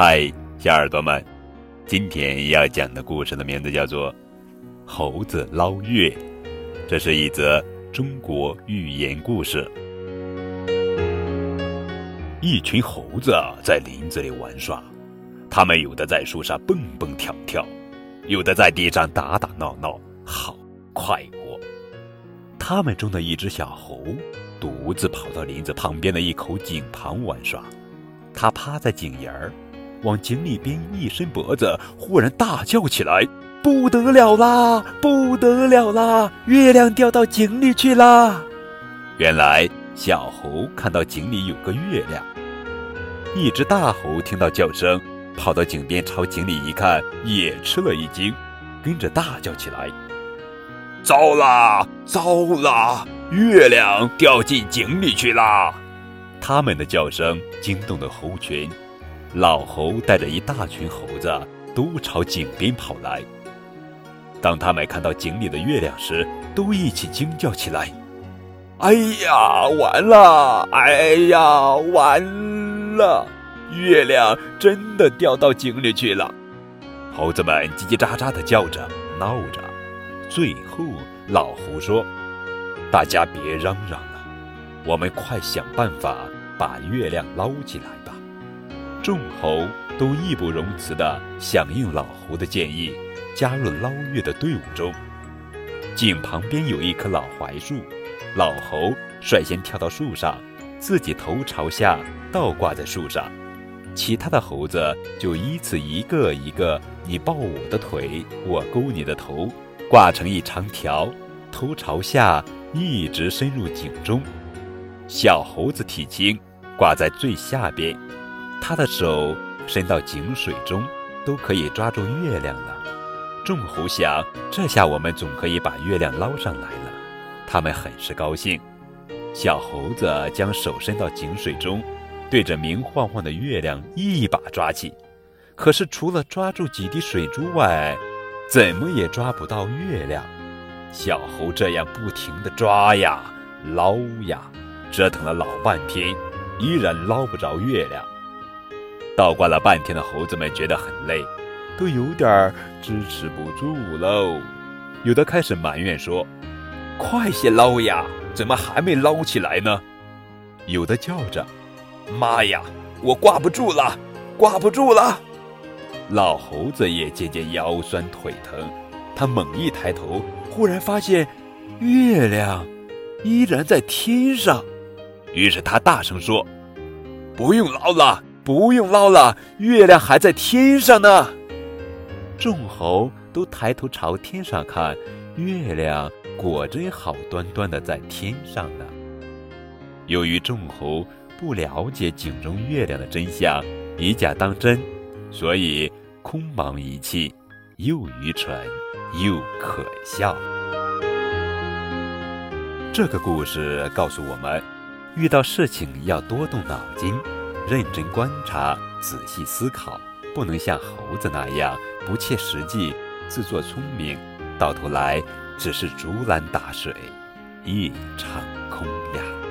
嗨，小耳朵们，今天要讲的故事的名字叫做《猴子捞月》，这是一则中国寓言故事。一群猴子在林子里玩耍，它们有的在树上蹦蹦跳跳，有的在地上打打闹闹，好快活。它们中的一只小猴独自跑到林子旁边的一口井旁玩耍，它趴在井沿儿。往井里边一伸脖子，忽然大叫起来：“不得了啦！不得了啦！月亮掉到井里去啦！”原来小猴看到井里有个月亮。一只大猴听到叫声，跑到井边朝井里一看，也吃了一惊，跟着大叫起来：“糟啦！糟啦！月亮掉进井里去啦！”他们的叫声惊动了猴群。老猴带着一大群猴子都朝井边跑来。当他们看到井里的月亮时，都一起惊叫起来：“哎呀，完了！哎呀，完了！月亮真的掉到井里去了！”猴子们叽叽喳喳地叫着、闹着。最后，老猴说：“大家别嚷嚷了，我们快想办法把月亮捞起来。”众猴都义不容辞地响应老猴的建议，加入捞月的队伍中。井旁边有一棵老槐树，老猴率先跳到树上，自己头朝下倒挂在树上，其他的猴子就依次一个一个，你抱我的腿，我勾你的头，挂成一长条，头朝下一直深入井中。小猴子体轻，挂在最下边。他的手伸到井水中，都可以抓住月亮了。众猴想，这下我们总可以把月亮捞上来了。他们很是高兴。小猴子将手伸到井水中，对着明晃晃的月亮一把抓起。可是除了抓住几滴水珠外，怎么也抓不到月亮。小猴这样不停地抓呀捞呀，折腾了老半天，依然捞不着月亮。倒挂了半天的猴子们觉得很累，都有点支持不住喽。有的开始埋怨说：“快些捞呀，怎么还没捞起来呢？”有的叫着：“妈呀，我挂不住了，挂不住了！”老猴子也渐渐腰酸腿疼，他猛一抬头，忽然发现月亮依然在天上，于是他大声说：“不用捞了。”不用捞了，月亮还在天上呢。众猴都抬头朝天上看，月亮果真好端端的在天上呢。由于众猴不了解井中月亮的真相，以假当真，所以空忙一气，又愚蠢又可笑。这个故事告诉我们，遇到事情要多动脑筋。认真观察，仔细思考，不能像猴子那样不切实际、自作聪明，到头来只是竹篮打水一场空呀。